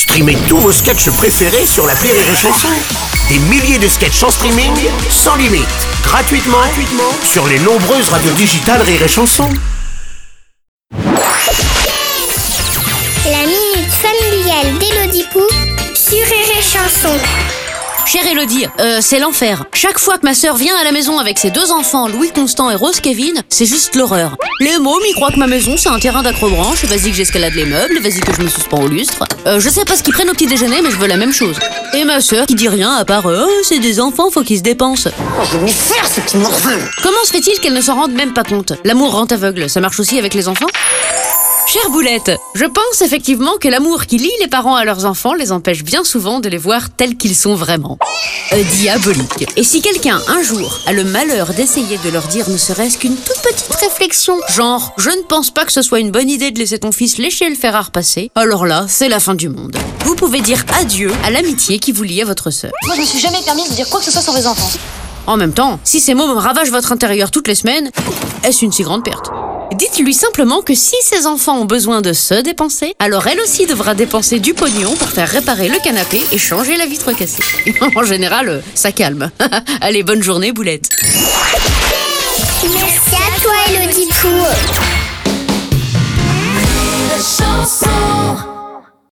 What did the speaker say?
Streamez tous vos sketchs préférés sur la Rire et Chanson. Des milliers de sketchs en streaming, sans limite, gratuitement, sur les nombreuses radios digitales Rire et Chanson. La minute familiale d'Élodie Pou sur Rire Chanson. Chère Elodie, euh, c'est l'enfer. Chaque fois que ma sœur vient à la maison avec ses deux enfants, Louis Constant et Rose Kevin, c'est juste l'horreur. Les mômes, ils croient que ma maison, c'est un terrain d'acrobranche. Vas-y que j'escalade les meubles, vas-y que je me suspends au lustre. Euh, je sais pas ce qu'ils prennent au petit déjeuner, mais je veux la même chose. Et ma sœur qui dit rien à part euh, c'est des enfants, faut qu'ils se dépensent. Oh, je vais faire ce qui morveux Comment se fait-il qu'elle ne s'en rende même pas compte? L'amour rend aveugle, ça marche aussi avec les enfants? Chère Boulette, je pense effectivement que l'amour qui lie les parents à leurs enfants les empêche bien souvent de les voir tels qu'ils sont vraiment. Euh, diabolique. Et si quelqu'un, un jour, a le malheur d'essayer de leur dire ne serait-ce qu'une toute petite réflexion, genre « je ne pense pas que ce soit une bonne idée de laisser ton fils lécher le fer à repasser », alors là, c'est la fin du monde. Vous pouvez dire adieu à l'amitié qui vous lie à votre sœur. Moi, je me suis jamais permis de dire quoi que ce soit sur mes enfants. En même temps, si ces mots me ravagent votre intérieur toutes les semaines, est-ce une si grande perte? Dites-lui simplement que si ses enfants ont besoin de se dépenser, alors elle aussi devra dépenser du pognon pour faire réparer le canapé et changer la vitre cassée. en général, euh, ça calme. Allez, bonne journée, boulette. Merci à toi, Élodie